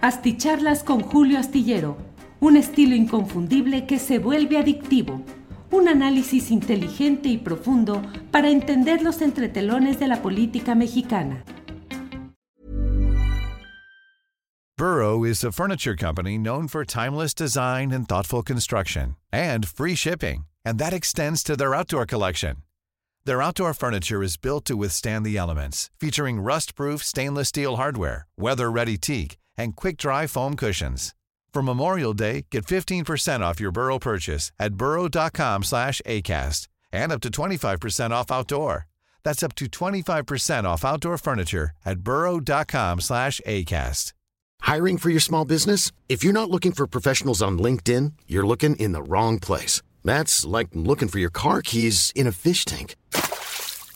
Asticharlas con Julio Astillero, un estilo inconfundible que se vuelve adictivo. Un análisis inteligente y profundo para entender los entretelones de la política mexicana. Burrow is a furniture company known for timeless design and thoughtful construction, and free shipping, and that extends to their outdoor collection. Their outdoor furniture is built to withstand the elements, featuring rust-proof stainless steel hardware, weather-ready teak, and quick-dry foam cushions. For Memorial Day, get 15% off your Burrow purchase at burrow.com slash ACAST and up to 25% off outdoor. That's up to 25% off outdoor furniture at burrow.com slash ACAST. Hiring for your small business? If you're not looking for professionals on LinkedIn, you're looking in the wrong place. That's like looking for your car keys in a fish tank.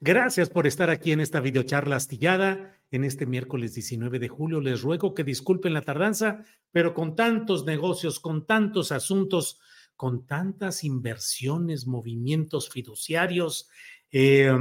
Gracias por estar aquí en esta videocharla astillada en este miércoles 19 de julio. Les ruego que disculpen la tardanza, pero con tantos negocios, con tantos asuntos, con tantas inversiones, movimientos fiduciarios, eh,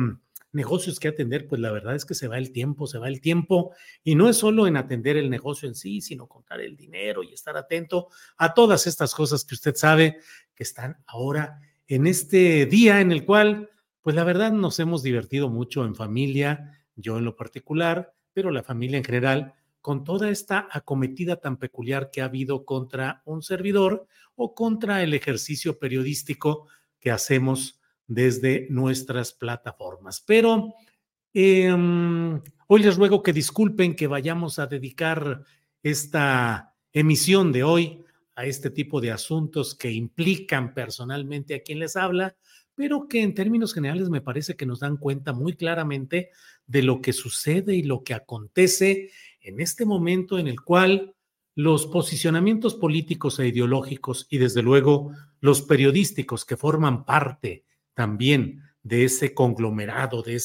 negocios que atender, pues la verdad es que se va el tiempo, se va el tiempo, y no es solo en atender el negocio en sí, sino contar el dinero y estar atento a todas estas cosas que usted sabe que están ahora en este día en el cual, pues la verdad nos hemos divertido mucho en familia, yo en lo particular, pero la familia en general, con toda esta acometida tan peculiar que ha habido contra un servidor o contra el ejercicio periodístico que hacemos desde nuestras plataformas. Pero em, hoy les ruego que disculpen que vayamos a dedicar esta emisión de hoy a este tipo de asuntos que implican personalmente a quien les habla, pero que en términos generales me parece que nos dan cuenta muy claramente de lo que sucede y lo que acontece en este momento en el cual los posicionamientos políticos e ideológicos y desde luego los periodísticos que forman parte también de ese conglomerado, de,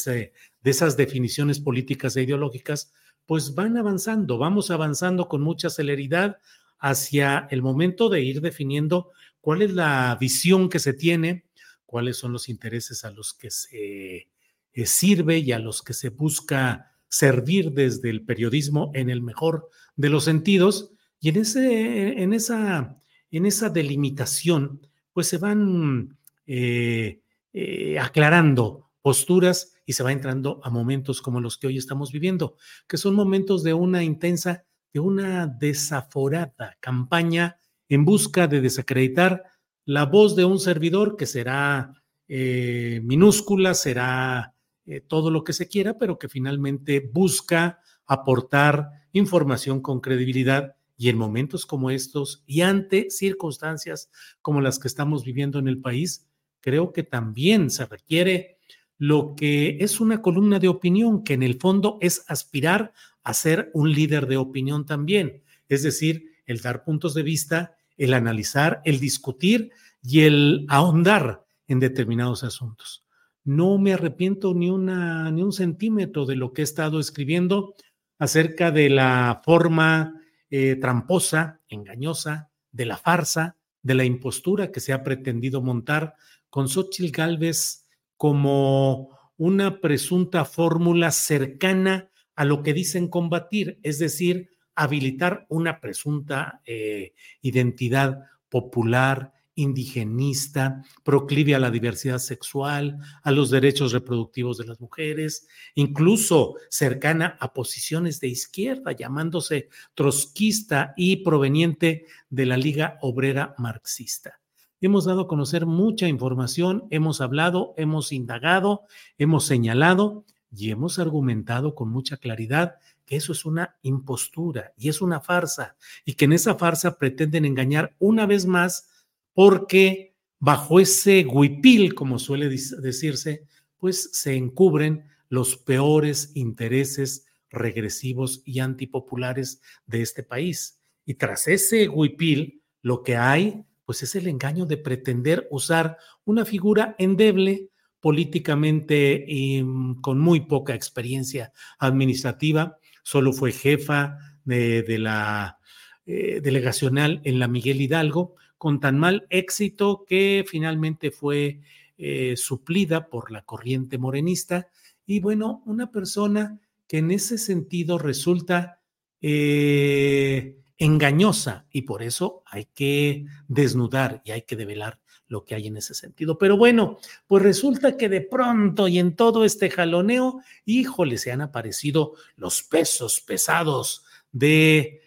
esas definiciones políticas e ideológicas, pues van avanzando, vamos avanzando con mucha celeridad hacia el momento de ir definiendo cuál es la visión que se tiene, cuáles son los intereses a los que se eh, sirve y a los que se busca servir desde el periodismo en el mejor de los sentidos. Y en, ese, en, esa, en esa delimitación, pues se van eh, eh, aclarando posturas y se va entrando a momentos como los que hoy estamos viviendo, que son momentos de una intensa, de una desaforada campaña en busca de desacreditar la voz de un servidor que será eh, minúscula, será eh, todo lo que se quiera, pero que finalmente busca aportar información con credibilidad y en momentos como estos y ante circunstancias como las que estamos viviendo en el país, creo que también se requiere lo que es una columna de opinión, que en el fondo es aspirar a ser un líder de opinión también, es decir, el dar puntos de vista el analizar, el discutir y el ahondar en determinados asuntos. No me arrepiento ni, una, ni un centímetro de lo que he estado escribiendo acerca de la forma eh, tramposa, engañosa, de la farsa, de la impostura que se ha pretendido montar con Xochitl Galvez como una presunta fórmula cercana a lo que dicen combatir, es decir, habilitar una presunta eh, identidad popular, indigenista, proclive a la diversidad sexual, a los derechos reproductivos de las mujeres, incluso cercana a posiciones de izquierda, llamándose trotskista y proveniente de la Liga Obrera Marxista. Hemos dado a conocer mucha información, hemos hablado, hemos indagado, hemos señalado y hemos argumentado con mucha claridad eso es una impostura y es una farsa y que en esa farsa pretenden engañar una vez más porque bajo ese huipil, como suele decirse, pues se encubren los peores intereses regresivos y antipopulares de este país. Y tras ese huipil, lo que hay pues es el engaño de pretender usar una figura endeble políticamente y mm, con muy poca experiencia administrativa, solo fue jefa de, la eh, delegacional en la Miguel Hidalgo, con tan mal éxito que finalmente fue eh, suplida por la corriente morenista. Y bueno, una persona que en ese sentido resulta eh, engañosa y por eso hay que desnudar y hay que develar lo que hay en ese sentido. Pero bueno, pues resulta que de pronto y en todo este jaloneo, híjole, se han aparecido los pesos pesados de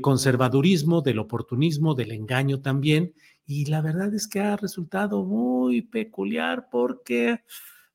conservadurismo, del oportunismo, del engaño también. Y la verdad es que ha resultado muy peculiar porque,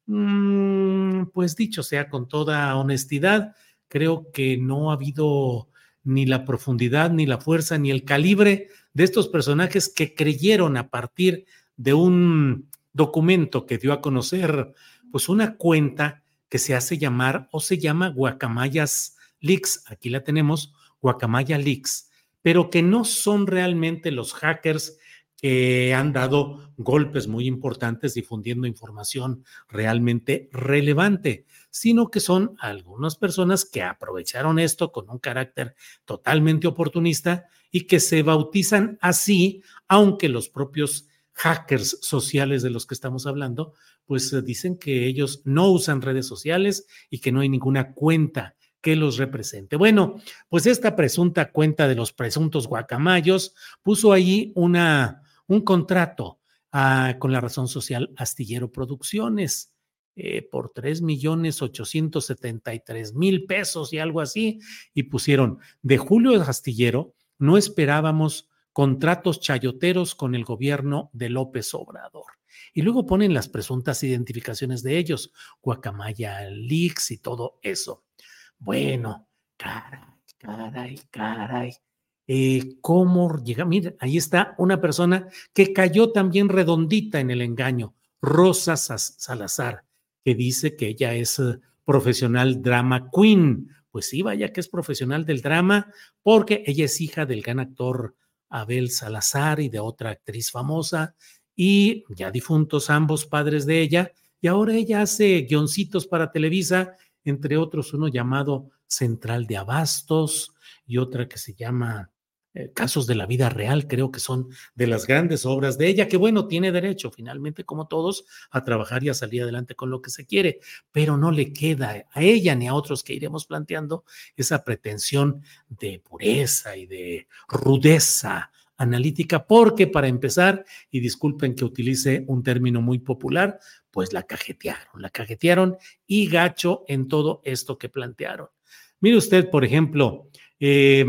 mm, pues dicho sea con toda honestidad, creo que no ha habido ni la profundidad, ni la fuerza, ni el calibre de estos personajes que creyeron a partir de un documento que dio a conocer, pues una cuenta que se hace llamar o se llama Guacamayas Leaks, aquí la tenemos, Guacamaya Leaks, pero que no son realmente los hackers que han dado golpes muy importantes difundiendo información realmente relevante, sino que son algunas personas que aprovecharon esto con un carácter totalmente oportunista y que se bautizan así, aunque los propios hackers sociales de los que estamos hablando, pues eh, dicen que ellos no usan redes sociales y que no hay ninguna cuenta que los represente. Bueno, pues esta presunta cuenta de los presuntos guacamayos puso ahí una, un contrato ah, con la razón social Astillero Producciones eh, por tres millones ochocientos setenta y tres mil pesos y algo así, y pusieron de Julio Astillero, no esperábamos contratos chayoteros con el gobierno de López Obrador. Y luego ponen las presuntas identificaciones de ellos, Guacamaya Leaks y todo eso. Bueno, caray, caray, caray. Eh, ¿Cómo llega? Mira, ahí está una persona que cayó también redondita en el engaño, Rosa Salazar, que dice que ella es eh, profesional drama queen. Pues sí, vaya que es profesional del drama, porque ella es hija del gran actor Abel Salazar y de otra actriz famosa, y ya difuntos ambos padres de ella, y ahora ella hace guioncitos para Televisa, entre otros uno llamado Central de Abastos y otra que se llama eh, Casos de la Vida Real, creo que son de las grandes obras de ella, que bueno, tiene derecho finalmente, como todos, a trabajar y a salir adelante con lo que se quiere, pero no le queda a ella ni a otros que iremos planteando esa pretensión de pureza y de rudeza analítica, porque para empezar, y disculpen que utilice un término muy popular, pues la cajetearon, la cajetearon y gacho en todo esto que plantearon. Mire usted, por ejemplo, eh,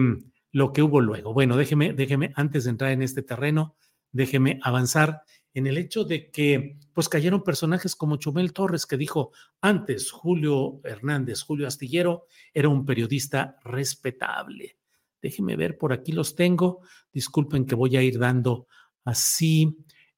lo que hubo luego. Bueno, déjeme, déjeme, antes de entrar en este terreno, déjeme avanzar en el hecho de que pues cayeron personajes como Chumel Torres, que dijo antes Julio Hernández, Julio Astillero, era un periodista respetable. Déjeme ver, por aquí los tengo. Disculpen que voy a ir dando así.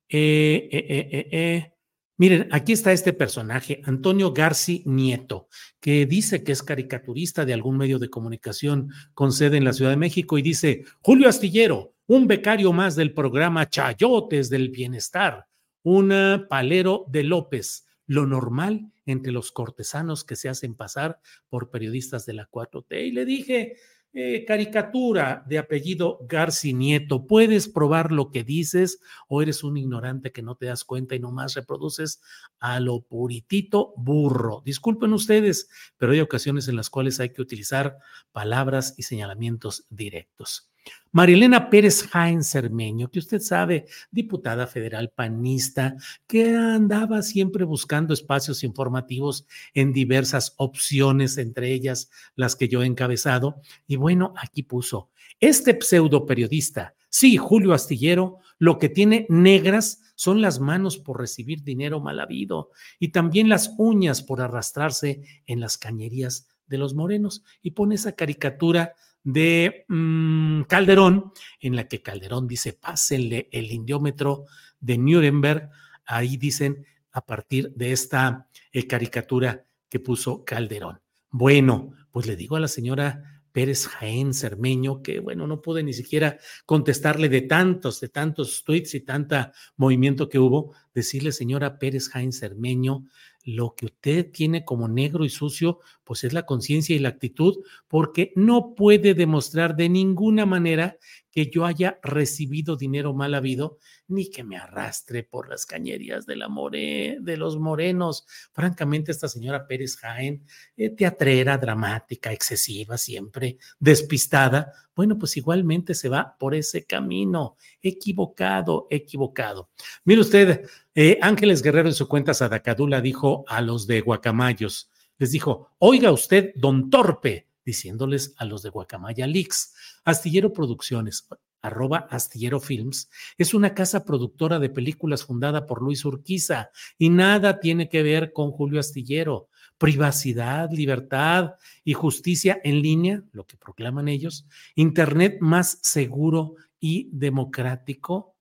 Eh, eh, eh, eh, eh. Miren, aquí está este personaje, Antonio Garci Nieto, que dice que es caricaturista de algún medio de comunicación con sede en la Ciudad de México y dice, Julio Astillero, un becario más del programa Chayotes del Bienestar, un eh, palero de López, lo normal entre los cortesanos que se hacen pasar por periodistas de la 4T. Y le dije, eh, caricatura de apellido Garci Nieto. ¿Puedes probar lo que dices o eres un ignorante que no te das cuenta y nomás reproduces a lo puritito burro? Disculpen ustedes, pero hay ocasiones en las cuales hay que utilizar palabras y señalamientos directos. Marilena Pérez Jaén Cermeño, que usted sabe, diputada federal panista, que andaba siempre buscando espacios informativos en diversas opciones, entre ellas las que yo he encabezado. Y bueno, aquí puso, este pseudo periodista, sí, Julio Astillero, lo que tiene negras son las manos por recibir dinero mal habido y también las uñas por arrastrarse en las cañerías de los morenos. Y pone esa caricatura de mm, Calderón, en la que Calderón dice, pásenle el indiómetro de Nuremberg. Ahí dicen a partir de esta eh, caricatura que puso Calderón. Bueno, pues le digo a la señora Pérez Jaén Cermeño, que bueno, no pude ni siquiera contestarle de tantos, de tantos tweets y tanta movimiento que hubo, decirle, señora Pérez Jaén Cermeño, lo que usted tiene como negro y sucio, pues es la conciencia y la actitud, porque no puede demostrar de ninguna manera que yo haya recibido dinero mal habido, ni que me arrastre por las cañerías de, la more, de los morenos. Francamente, esta señora Pérez Jaén, eh, teatrera, dramática, excesiva, siempre despistada, bueno, pues igualmente se va por ese camino, equivocado, equivocado. Mire usted, eh, Ángeles Guerrero en su cuenta Sadacadula dijo a los de Guacamayos, les dijo, oiga usted, don Torpe, diciéndoles a los de Guacamaya Leaks. Astillero Producciones, arroba Astillero Films, es una casa productora de películas fundada por Luis Urquiza y nada tiene que ver con Julio Astillero. Privacidad, libertad y justicia en línea, lo que proclaman ellos, Internet más seguro y democrático,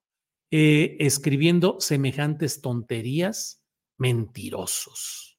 eh, escribiendo semejantes tonterías, mentirosos.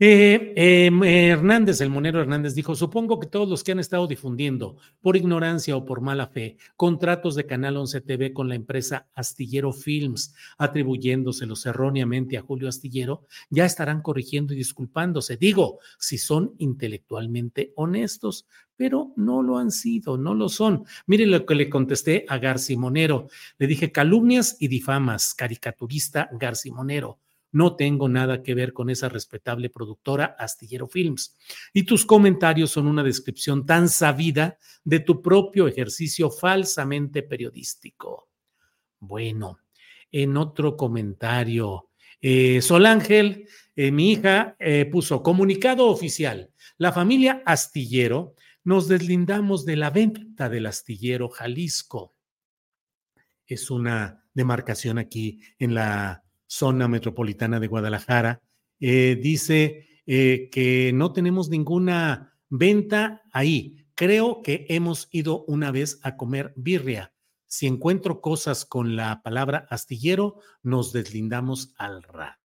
Eh, em, Hernández, el monero Hernández, dijo, supongo que todos los que han estado difundiendo por ignorancia o por mala fe contratos de Canal 11 TV con la empresa Astillero Films, atribuyéndoselos erróneamente a Julio Astillero, ya estarán corrigiendo y disculpándose. Digo, si son intelectualmente honestos, pero no lo han sido, no lo son. Mire lo que le contesté a Garcimonero. Le dije calumnias y difamas, caricaturista Garcimonero no tengo nada que ver con esa respetable productora Astillero Films. Y tus comentarios son una descripción tan sabida de tu propio ejercicio falsamente periodístico. Bueno, en otro comentario, eh, Sol Ángel, eh, mi hija, eh, puso comunicado oficial. La familia Astillero nos deslindamos de la venta del astillero Jalisco. Es una demarcación aquí en la zona metropolitana de Guadalajara, eh, dice eh, que no tenemos ninguna venta ahí. Creo que hemos ido una vez a comer birria. Si encuentro cosas con la palabra astillero, nos deslindamos al ra.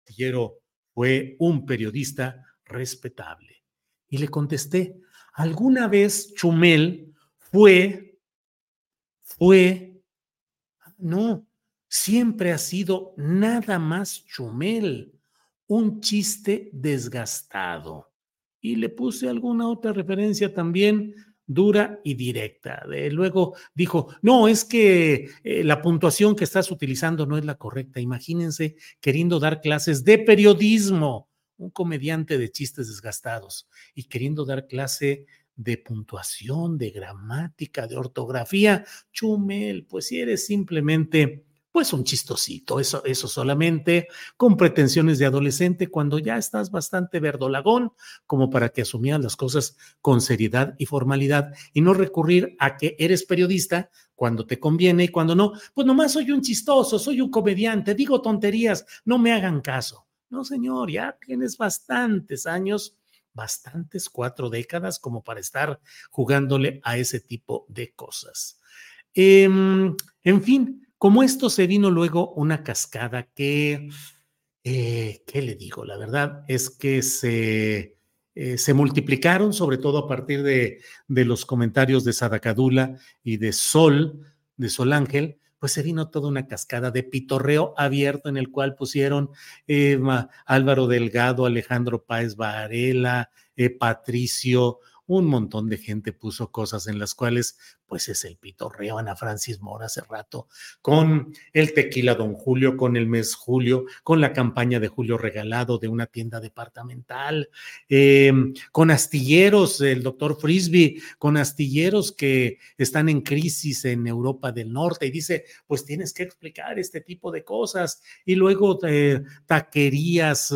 Astillero fue un periodista respetable. Y le contesté, ¿alguna vez Chumel fue fue, no, siempre ha sido nada más chumel, un chiste desgastado. Y le puse alguna otra referencia también dura y directa. luego dijo, no, es que eh, la puntuación que estás utilizando no es la correcta. Imagínense queriendo dar clases de periodismo, un comediante de chistes desgastados, y queriendo dar clase de puntuación, de gramática, de ortografía. Chumel, pues si eres simplemente pues un chistosito, eso, eso solamente, con pretensiones de adolescente, cuando ya estás bastante verdolagón, como para que asumieras las cosas con seriedad y formalidad y no recurrir a que eres periodista cuando te conviene y cuando no, pues nomás soy un chistoso, soy un comediante, digo tonterías, no me hagan caso. No, señor, ya tienes bastantes años bastantes, cuatro décadas, como para estar jugándole a ese tipo de cosas. Em, en fin, como esto se vino luego una cascada que, eh, ¿qué le digo? La verdad es que se, eh, se multiplicaron, sobre todo a partir de, de los comentarios de Sadacadula y de Sol, de Sol Ángel, pues se vino toda una cascada de pitorreo abierto en el cual pusieron eh, Álvaro Delgado, Alejandro Páez Varela, eh, Patricio, un montón de gente puso cosas en las cuales, pues es el pitorreo, Ana Francis Mora hace rato, con el tequila Don Julio, con el mes Julio, con la campaña de Julio Regalado de una tienda departamental, em, con astilleros, el doctor Frisby, con astilleros que están en crisis en Europa del Norte y dice, pues tienes que explicar este tipo de cosas. Y luego eh, taquerías,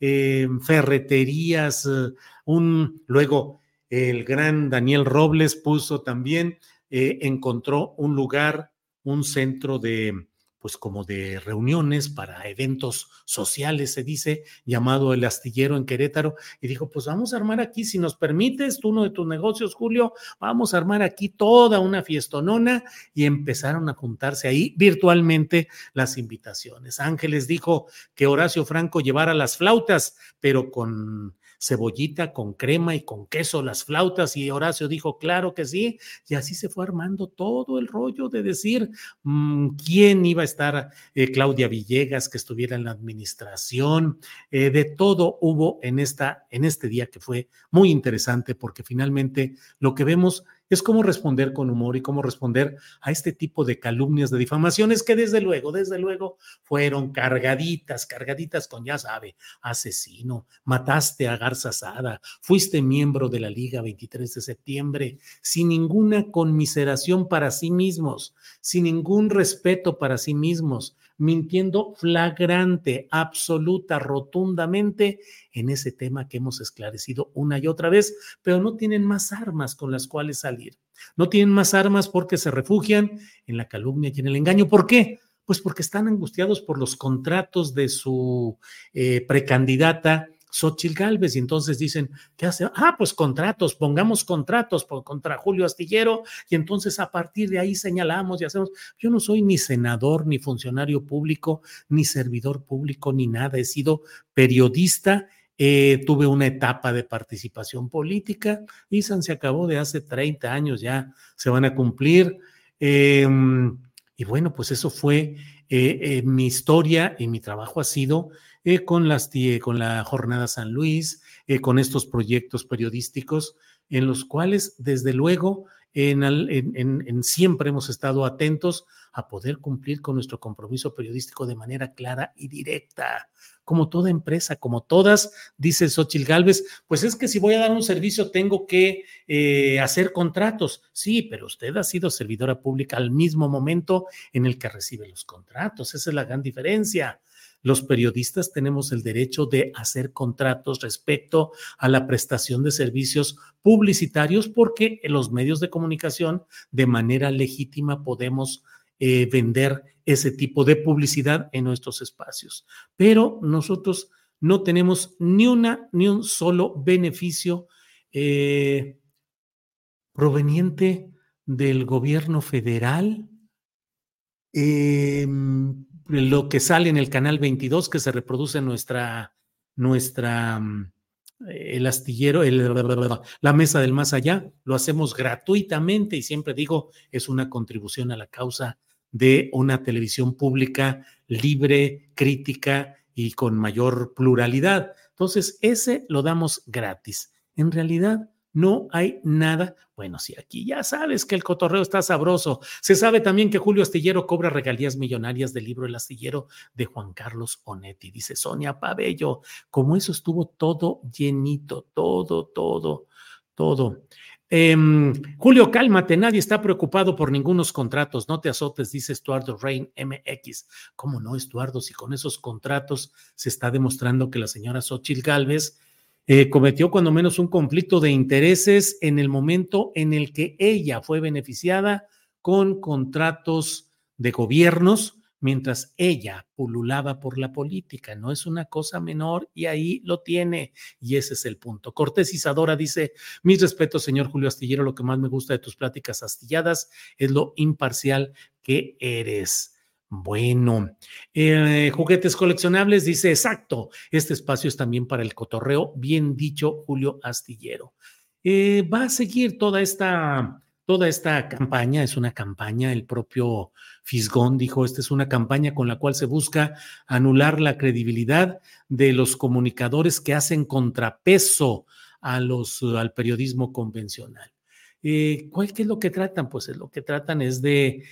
eh, ferreterías, eh, un, luego el gran Daniel Robles puso también, eh, encontró un lugar, un centro de pues como de reuniones para eventos sociales, se dice, llamado El Astillero en Querétaro, y dijo, pues vamos a armar aquí, si nos permites, tú uno de tus negocios, Julio, vamos a armar aquí toda una fiestonona y empezaron a juntarse ahí virtualmente las invitaciones. Ángeles dijo que Horacio Franco llevara las flautas, pero con cebollita con crema y con queso las flautas y Horacio dijo, claro que sí, y así se fue armando todo el rollo de decir mm, quién iba a estar, eh, Claudia Villegas, que estuviera en la administración, eh, de todo hubo en, esta, en este día que fue muy interesante porque finalmente lo que vemos es cómo responder con humor y cómo responder a este tipo de calumnias, de difamaciones que desde luego, desde luego fueron cargaditas, cargaditas con, ya sabe, asesino, mataste a Garza Sada, fuiste miembro de la Liga 23 de septiembre, sin ninguna conmiseración para sí mismos, sin ningún respeto para sí mismos, mintiendo flagrante, absoluta, rotundamente en ese tema que hemos esclarecido una y otra vez, pero no tienen más armas con las cuales salir. No tienen más armas porque se refugian en la calumnia y en el engaño. ¿Por qué? Pues porque están angustiados por los contratos de su eh, precandidata Xochitl Galvez y entonces dicen, ¿qué hace? Ah, pues contratos, pongamos contratos contra Julio Astillero y entonces a partir de ahí señalamos y hacemos. Yo no soy ni senador, ni funcionario público, ni servidor público, ni nada. He sido periodista eh, tuve una etapa de participación política. y se acabó de hace 30 años, ya se van a cumplir. Em, y bueno, pues eso fue eh, eh, mi historia y mi trabajo ha sido eh, con, las, con la Jornada San Luis, eh, con estos proyectos periodísticos en los cuales, desde luego, en, en, siempre hemos estado atentos a poder cumplir con nuestro compromiso periodístico de manera clara y directa, como toda empresa, como todas, dice Xochil Gálvez, pues es que si voy a dar un servicio tengo que eh, hacer contratos. Sí, pero usted ha sido servidora pública al mismo momento en el que recibe los contratos, esa es la gran diferencia los periodistas tenemos el derecho de hacer contratos respecto a la prestación de servicios publicitarios porque en los medios de comunicación de manera legítima podemos eh, vender ese tipo de publicidad en nuestros espacios. Pero nosotros no tenemos ni una ni un solo beneficio eh, proveniente del gobierno federal. Eh, lo que sale en el canal 22 que se reproduce en nuestra, nuestra, mm, el astillero, la mesa del más allá, lo hacemos gratuitamente y siempre digo, es una contribución a la causa de una televisión pública libre, crítica y con mayor pluralidad. Entonces, ese lo damos gratis. En realidad, no hay nada. Bueno, sí, aquí ya sabes que el cotorreo está sabroso. Se sabe también que Julio Astillero cobra regalías millonarias del libro El Astillero de Juan Carlos Onetti. Dice Sonia Pabello, como eso estuvo todo llenito, todo, todo, todo. Em, Julio, cálmate, nadie está preocupado por ningunos contratos, no te azotes, dice Estuardo Rain MX. ¿Cómo no, Estuardo? Si con esos contratos se está demostrando que la señora Xochitl Galvez eh, cometió cuando menos un conflicto de intereses en el momento en el que ella fue beneficiada con contratos de gobiernos mientras ella pululaba por la política. No es una cosa menor y ahí lo tiene. Y ese es el punto. Cortés Isadora dice, mis respetos, señor Julio Astillero, lo que más me gusta de tus pláticas astilladas es lo imparcial que eres. Bueno, eh, juguetes coleccionables dice exacto. Este espacio es también para el cotorreo. Bien dicho, Julio Astillero. Eh, va a seguir toda esta, toda esta campaña. Es una campaña. El propio Fisgón dijo: Esta es una campaña con la cual se busca anular la credibilidad de los comunicadores que hacen contrapeso a los, al periodismo convencional. Eh, ¿Cuál qué es lo que tratan? Pues lo que tratan es de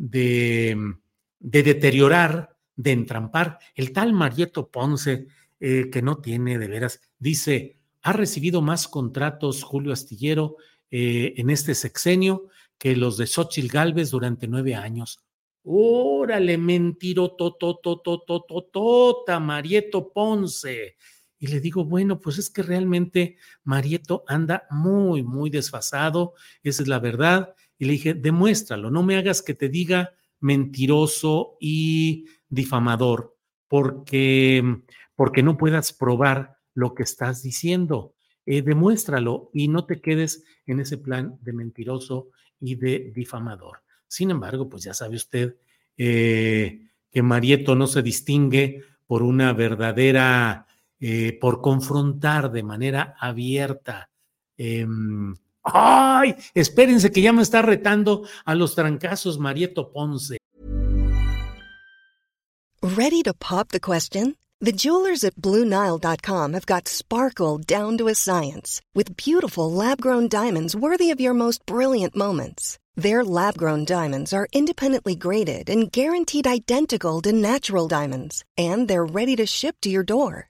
de, deteriorar, de entrampar. El tal Marieto Ponce, eh, que no tiene de veras, dice, ha recibido más contratos Julio Astillero eh, en este sexenio que los de Xochitl Galvez durante nueve años. Órale, mentiro, tota, Marieto Ponce. Y le digo, bueno, pues es que realmente Marieto anda muy, muy desfasado, esa es la verdad y le dije, demuéstralo, no me hagas que te diga mentiroso y difamador porque, porque no puedas probar lo que estás diciendo. Eh, demuéstralo y no te quedes en ese plan de mentiroso y de difamador. Sin embargo, pues ya sabe usted eh, que Marieto no se distingue por una verdadera, eh, por confrontar de manera abierta. ¡Ay! Espérense que ya me está retando a los trancazos Marieto Ponce. ¿Ready to pop the question? The jewelers at BlueNile.com have got sparkle down to a science with beautiful lab grown diamonds worthy of your most brilliant moments. Their lab grown diamonds are independently graded and guaranteed identical to natural diamonds, and they're ready to ship to your door.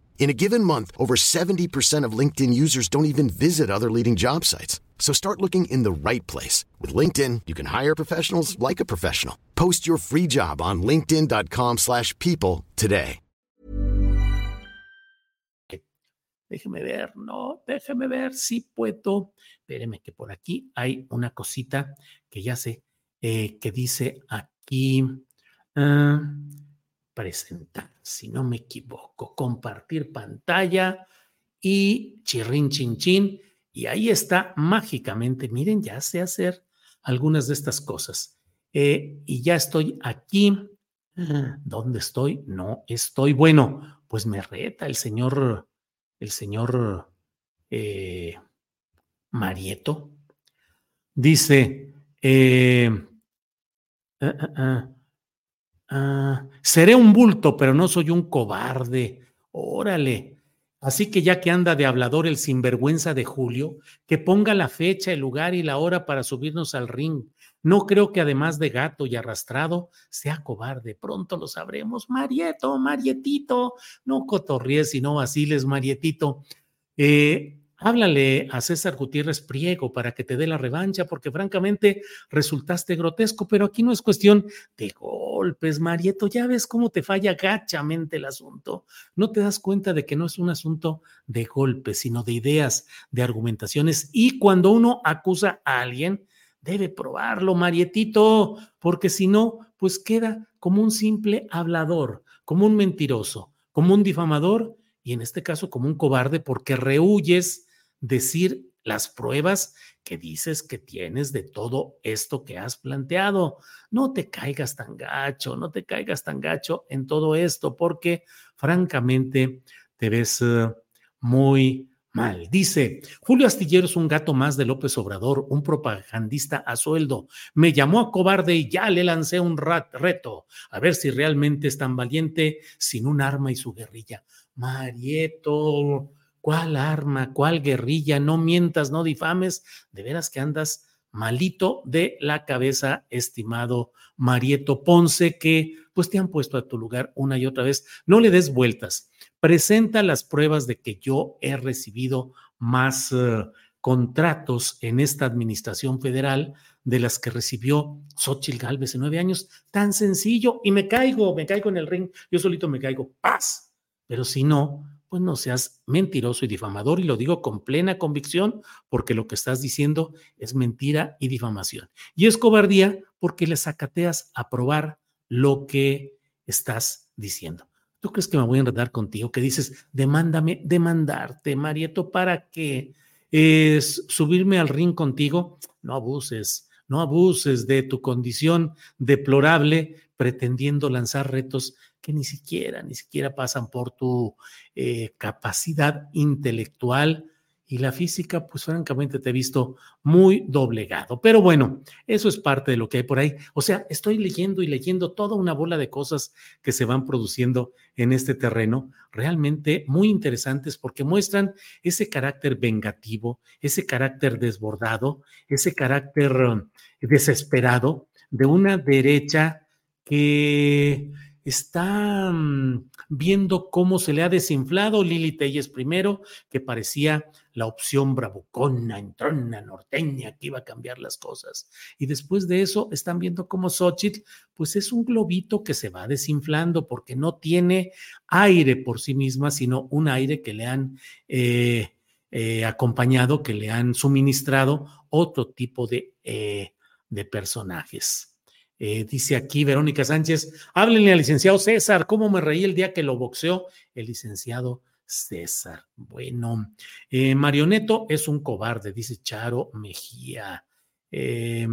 In a given month, over 70% of LinkedIn users don't even visit other leading job sites. So start looking in the right place. With LinkedIn, you can hire professionals like a professional. Post your free job on linkedin.com slash people today. Déjeme ver, no, déjeme ver si puedo. Espéreme que por aquí hay una cosita que ya sé, eh, que dice aquí... Uh, presentar, si no me equivoco, compartir pantalla y chirrin chin chin. Y ahí está mágicamente, miren, ya sé hacer algunas de estas cosas. Eh, y ya estoy aquí. ¿Dónde estoy? No estoy. Bueno, pues me reta el señor, el señor eh, Marieto. Dice, eh, ah, ah, ah, Ah, seré un bulto, pero no soy un cobarde. Órale. Así que ya que anda de hablador el sinvergüenza de Julio, que ponga la fecha, el lugar y la hora para subirnos al ring. No creo que además de gato y arrastrado, sea cobarde. Pronto lo sabremos. Marieto, Marietito, no cotorríes y no vaciles, Marietito. Eh, háblale a César Gutiérrez Priego para que te dé la revancha, porque francamente resultaste grotesco, pero aquí no es cuestión de golpes, Marieto, ya ves cómo te falla gachamente el asunto. No te das cuenta de que no es un asunto de golpes, sino de ideas, de argumentaciones, y cuando uno acusa a alguien, debe probarlo, Marietito, porque si no, pues queda como un simple hablador, como un mentiroso, como un difamador y en este caso como un cobarde porque rehuyes decir las pruebas que dices que tienes de todo esto que has planteado. No te caigas tan gacho, no te caigas tan gacho en todo esto, porque francamente te ves eh, muy mal. Dice, Julio Astillero es un gato más de López Obrador, un propagandista a sueldo. Me llamó a cobarde y ya le lancé un reto, a ver si realmente es tan valiente sin un arma y su guerrilla. Marieto, ¿Cuál arma? ¿Cuál guerrilla? No mientas, no difames. De veras que andas malito de la cabeza, estimado Marieto Ponce, que pues te han puesto a tu lugar una y otra vez. No le des vueltas. Presenta las pruebas de que yo he recibido más eh, contratos en esta administración federal de las que recibió Xochitl Galvez en nueve años. Tan sencillo. Y me caigo, me caigo en el ring. Yo solito me caigo. Paz. Pero si no, pues no seas mentiroso y difamador y lo digo con plena convicción porque lo que estás diciendo es mentira y difamación. Y es cobardía porque le sacateas a probar lo que estás diciendo. ¿Tú crees que me voy a enredar contigo? Que dices, demándame, demandarte, Marieto, ¿para qué? ¿Es subirme al ring contigo? No abuses, no abuses de tu condición deplorable pretendiendo lanzar retos que ni siquiera, ni siquiera pasan por tu eh, capacidad intelectual y la física, pues francamente te he visto muy doblegado. Pero bueno, eso es parte de lo que hay por ahí. O sea, estoy leyendo y leyendo toda una bola de cosas que se van produciendo en este terreno, realmente muy interesantes porque muestran ese carácter vengativo, ese carácter desbordado, ese carácter um, desesperado de una derecha que está mm, viendo cómo se le ha desinflado Lili Telles primero, que parecía la opción bravucona, entrona, norteña, que iba a cambiar las cosas. Y después de eso están viendo cómo Xochitl, pues es un globito que se va desinflando porque no tiene aire por sí misma, sino un aire que le han eh, eh, acompañado, que le han suministrado otro tipo de, eh, de personajes. Dice aquí Verónica Sánchez, háblenle al licenciado César, ¿cómo me reí el día que lo boxeó el licenciado César? Bueno, eh, Marioneto es un cobarde, dice Charo Mejía. Eh,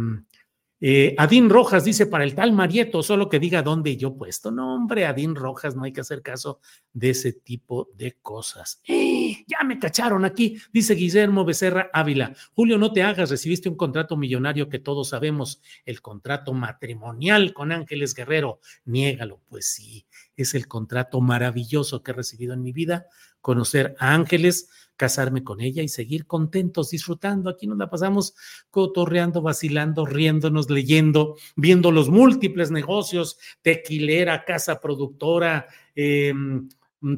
eh, Adín Rojas dice para el tal Marieto, solo que diga dónde yo puesto. No, hombre, Adín Rojas, no hay que hacer caso de ese tipo de cosas. Ya me cacharon aquí, dice Guillermo Becerra Ávila. Julio, no te hagas, recibiste un contrato millonario que todos sabemos, el contrato matrimonial con Ángeles Guerrero. Niégalo, pues sí, es el contrato maravilloso que he recibido en mi vida, conocer a Ángeles casarme con ella y seguir contentos, disfrutando. Aquí nos la pasamos cotorreando, vacilando, riéndonos, leyendo, viendo los múltiples negocios, tequilera, casa productora, em,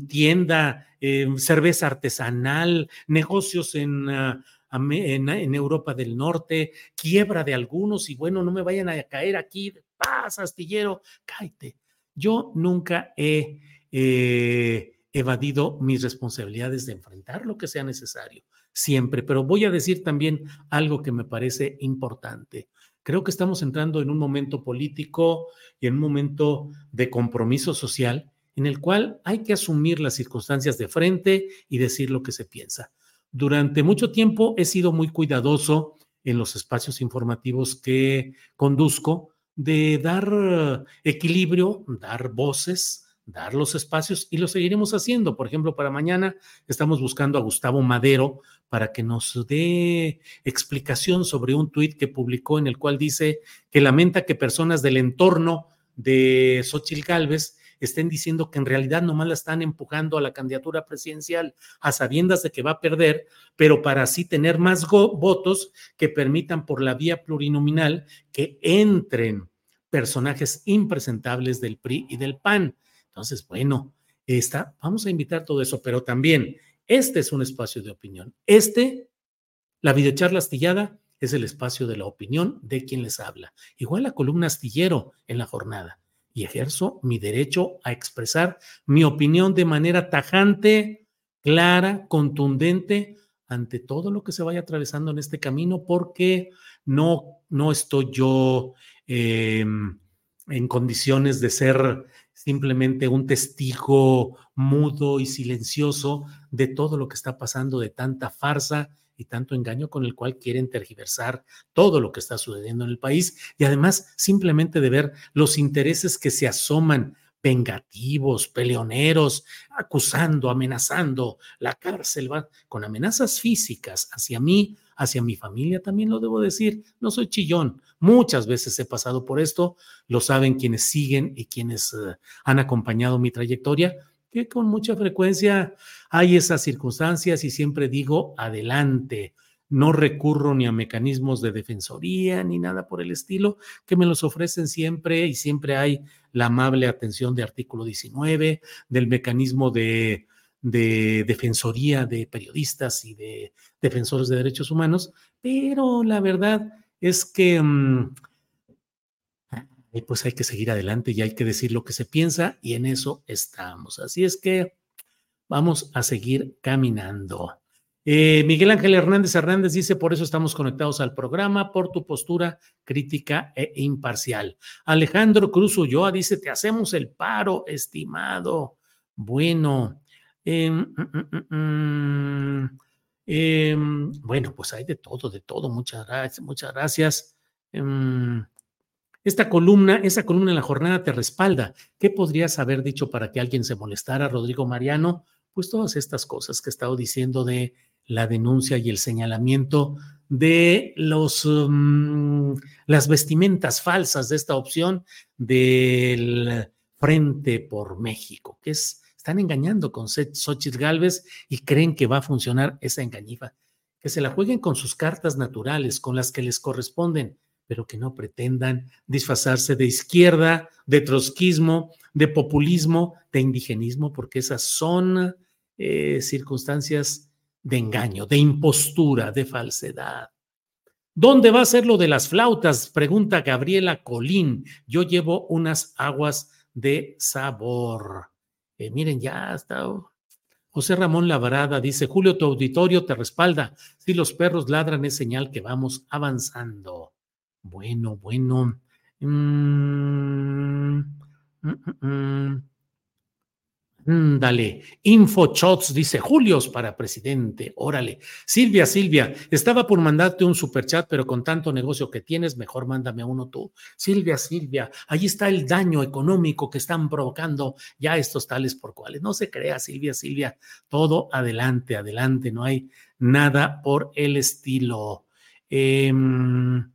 tienda, em, cerveza artesanal, negocios en... Ah, en, en, Europa del Norte, quiebra de algunos y bueno, no me vayan a caer aquí, paz, astillero, cállate. Yo nunca he eh, evadido mis responsabilidades de enfrentar lo que sea necesario, siempre. Pero voy a decir también algo que me parece importante. Creo que estamos entrando en un momento político y en un momento de compromiso social en el cual hay que asumir las circunstancias de frente y decir lo que se piensa. Durante mucho tiempo he sido muy cuidadoso en los espacios informativos que conduzco de dar equilibrio, dar voces, dar los espacios y lo seguiremos haciendo. Por ejemplo, para mañana estamos buscando a Gustavo Madero para que nos dé explicación sobre un tuit que publicó en el cual dice que lamenta que personas del entorno de Xochitl Gálvez estén diciendo que en realidad nomás la están empujando a la candidatura presidencial a sabiendas de que va a perder, pero para así tener más votos que permitan por la vía plurinominal que entren personajes impresentables del PRI y del PAN. Entonces, bueno, esta, vamos a invitar todo eso, pero también este es un espacio de opinión. Este, la videocharla astillada, es el espacio de la opinión de quien les habla. Igual la columna astillero en la jornada. Y ejerzo mi derecho a expresar mi opinión de manera tajante, clara, contundente ante todo lo que se vaya atravesando en este camino, porque no, no estoy yo em, en condiciones de ser simplemente un testigo mudo y silencioso de todo lo que está pasando, de tanta farsa y tanto engaño con el cual quieren tergiversar todo lo que está sucediendo en el país y además simplemente de ver los intereses que se asoman vengativos, peleoneros, acusando, amenazando, la cárcel va con amenazas físicas hacia mí, hacia mi familia, también lo debo decir, no soy chillón, muchas veces he pasado por esto, lo saben quienes siguen y quienes eh, han acompañado mi trayectoria, que con mucha frecuencia hay esas circunstancias y siempre digo, adelante, no recurro ni a mecanismos de defensoría ni nada por el estilo, que me los ofrecen siempre y siempre hay la amable atención de artículo 19, del mecanismo de, de defensoría de periodistas y de defensores de derechos humanos, pero la verdad es que mm, pues hay que seguir adelante y hay que decir lo que se piensa y en eso estamos. Así es que vamos a seguir caminando. Eh, Miguel Ángel Hernández Hernández dice, por eso estamos conectados al programa, por tu postura crítica e imparcial. Alejandro Cruz Ulloa dice, te hacemos el paro, estimado. Bueno, em, mm, mm, mm, em, bueno, pues hay de todo, de todo. Muchas gracias, muchas gracias. Em, esta columna, esa columna en la jornada te respalda. ¿Qué podrías haber dicho para que alguien se molestara, Rodrigo Mariano? Pues todas estas cosas que he estado diciendo de la denuncia y el señalamiento de los, las vestimentas falsas de esta opción del Frente por México, que es, están engañando con Xochitl Galvez y creen que va a funcionar esa engañifa. Que se la jueguen con sus cartas naturales, con las que les corresponden, pero que no pretendan disfrazarse de izquierda, de trotskismo, de populismo, de indigenismo, porque esas son eh, circunstancias de engaño, de impostura, de falsedad. ¿Dónde va a ser lo de las flautas? Pregunta Gabriela Colín. Yo llevo unas aguas de sabor. Eh, miren, ya está. José Ramón Labrada dice, Julio, tu auditorio te respalda. Si los perros ladran es señal que vamos avanzando. Bueno, bueno. Mm, mm, mm, Dale, InfoChots dice Julios para presidente. Órale. Silvia, Silvia, estaba por mandarte un superchat, pero con tanto negocio que tienes, mejor mándame uno tú. Silvia, Silvia, ahí está el daño económico que están provocando ya estos tales por cuales. No se crea, Silvia, Silvia, todo adelante, adelante, no hay nada por el estilo. Em, mm,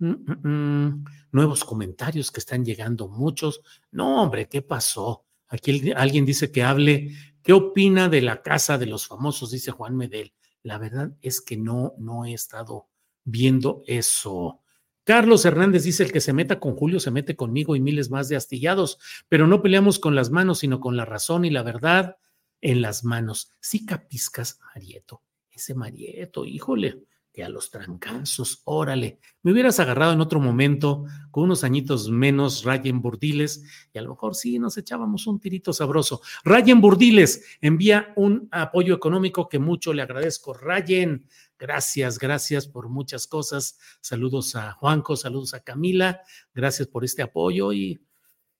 mm, mm, nuevos comentarios que están llegando, muchos. No, hombre, ¿qué pasó? Aquí alguien dice que hable, ¿qué opina de la casa de los famosos? Dice Juan Medel. La verdad es que no, no he estado viendo eso. Carlos Hernández dice, el que se meta con Julio se mete conmigo y miles más de astillados, pero no peleamos con las manos, sino con la razón y la verdad en las manos. Sí capiscas, Marieto, ese Marieto, híjole, a los trancazos, órale, me hubieras agarrado en otro momento con unos añitos menos, Rayen Burdiles, y a lo mejor sí nos echábamos un tirito sabroso. Rayen Burdiles envía un apoyo económico que mucho le agradezco. Rayen, gracias, gracias por muchas cosas. Saludos a Juanco, saludos a Camila, gracias por este apoyo y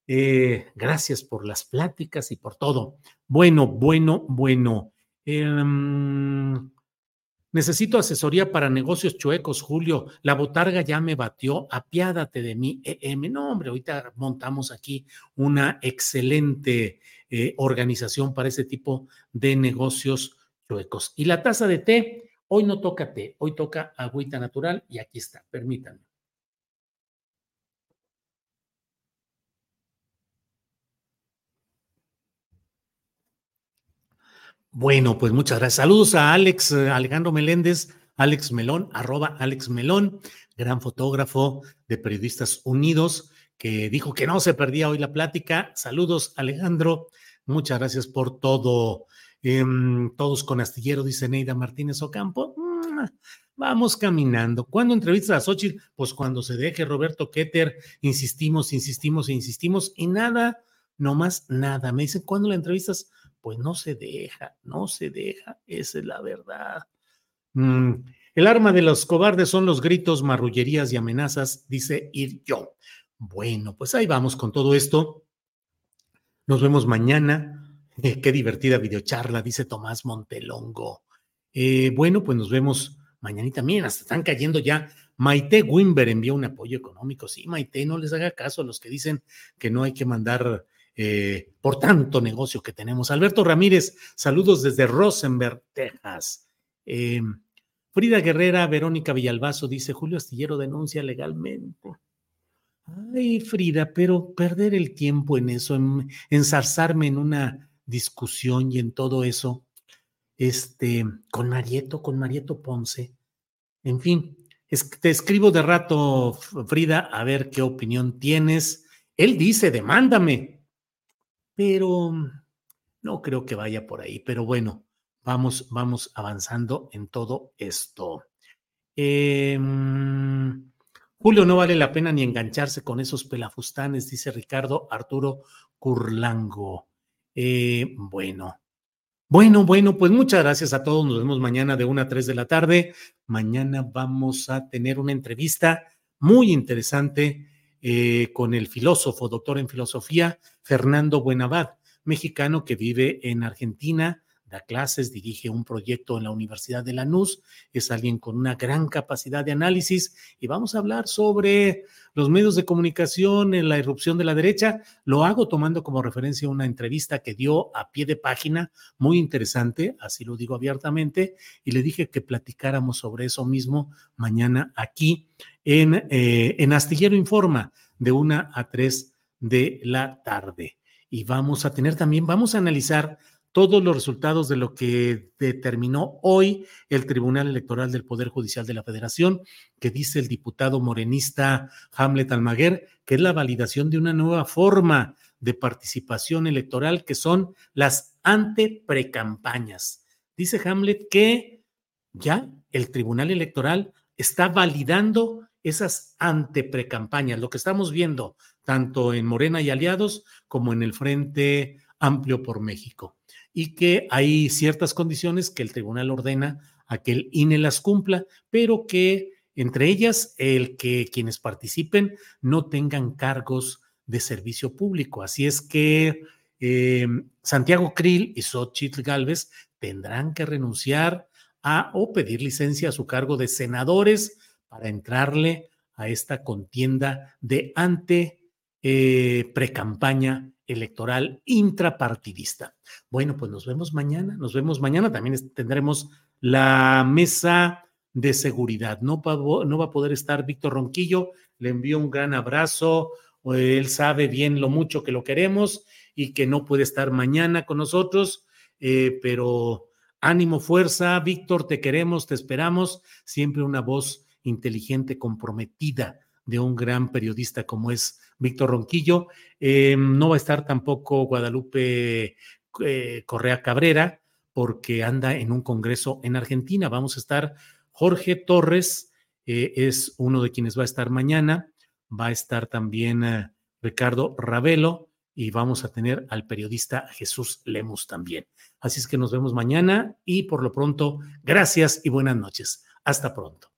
eh, gracias por las pláticas y por todo. Bueno, bueno, bueno. Em, Necesito asesoría para negocios chuecos, Julio. La botarga ya me batió. Apiádate de mí, EM. No, hombre, ahorita montamos aquí una excelente eh, organización para ese tipo de negocios chuecos. Y la taza de té, hoy no toca té, hoy toca agüita natural y aquí está, permítanme. Bueno, pues muchas gracias. Saludos a Alex eh, Alejandro Meléndez, Alex Melón, arroba Alex Melón, gran fotógrafo de Periodistas Unidos, que dijo que no se perdía hoy la plática. Saludos, Alejandro. Muchas gracias por todo. Em, todos con astillero, dice Neida Martínez Ocampo. Mm, vamos caminando. ¿Cuándo entrevistas a Xochitl? Pues cuando se deje Roberto Keter, insistimos, insistimos, insistimos y nada, no más nada. Me dicen, ¿cuándo la entrevistas? Pues no se deja, no se deja, esa es la verdad. Mm, el arma de los cobardes son los gritos, marrullerías y amenazas, dice Ir yo. Bueno, pues ahí vamos con todo esto. Nos vemos mañana. Qué divertida videocharla, dice Tomás Montelongo. Eh, bueno, pues nos vemos mañana y también. Hasta están cayendo ya. Maite Wimber envió un apoyo económico. Sí, Maite, no les haga caso a los que dicen que no hay que mandar eh, por tanto negocio que tenemos. Alberto Ramírez, saludos desde Rosenberg, Texas. Eh, Frida Guerrera, Verónica Villalbazo dice, Julio Astillero denuncia legalmente. Ay, Frida, pero perder el tiempo en eso, en, ensarzarme en una discusión y en todo eso, este, con Marieto, con Marieto Ponce. En fin, te escribo de rato, Frida, a ver qué opinión tienes. Él dice, demándame pero no creo que vaya por ahí. Pero bueno, vamos, vamos avanzando en todo esto. Em, Julio, no vale la pena ni engancharse con esos pelafustanes, dice Ricardo Arturo Curlango. Eh, bueno, bueno, bueno, pues muchas gracias a todos. Nos vemos mañana de 1 a 3 de la tarde. Mañana vamos a tener una entrevista muy interesante eh, con el filósofo, doctor en filosofía, Fernando Buenavad, mexicano que vive en Argentina, da clases, dirige un proyecto en la Universidad de Lanús, es alguien con una gran capacidad de análisis y vamos a hablar sobre los medios de comunicación en la irrupción de la derecha. Lo hago tomando como referencia una entrevista que dio a pie de página, muy interesante, así lo digo abiertamente, y le dije que platicáramos sobre eso mismo mañana aquí en, eh, en Astillero Informa de una a tres de la tarde. Y vamos a tener también, vamos a analizar todos los resultados de lo que determinó hoy el Tribunal Electoral del Poder Judicial de la Federación, que dice el diputado morenista Hamlet Almaguer, que es la validación de una nueva forma de participación electoral que son las anteprecampañas. Dice Hamlet que ya el Tribunal Electoral está validando esas anteprecampañas, lo que estamos viendo tanto en Morena y aliados como en el Frente Amplio por México y que hay ciertas condiciones que el tribunal ordena a que el INE las cumpla, pero que entre ellas el que quienes participen no tengan cargos de servicio público. Así es que eh, Santiago Krill y Xochitl Galvez tendrán que renunciar a o pedir licencia a su cargo de senadores para entrarle a esta contienda de ante eh, precampaña electoral intrapartidista. Bueno, pues nos vemos mañana, nos vemos mañana. También tendremos la mesa de seguridad. No, va a poder estar Víctor Ronquillo, le envío un gran abrazo. Él sabe bien lo mucho que lo queremos y que no puede estar mañana con nosotros, eh, pero ánimo, fuerza, Víctor, te queremos, te esperamos. Siempre una voz inteligente, comprometida de un gran periodista como es Víctor Ronquillo. Eh, no va a estar tampoco Guadalupe eh, Correa Cabrera porque anda en un congreso en Argentina. Vamos a estar Jorge Torres, eh, es uno de quienes va a estar mañana. Va a estar también Ricardo Ravelo y vamos a tener al periodista Jesús Lemus también. Así es que nos vemos mañana y por lo pronto, gracias y buenas noches. Hasta pronto.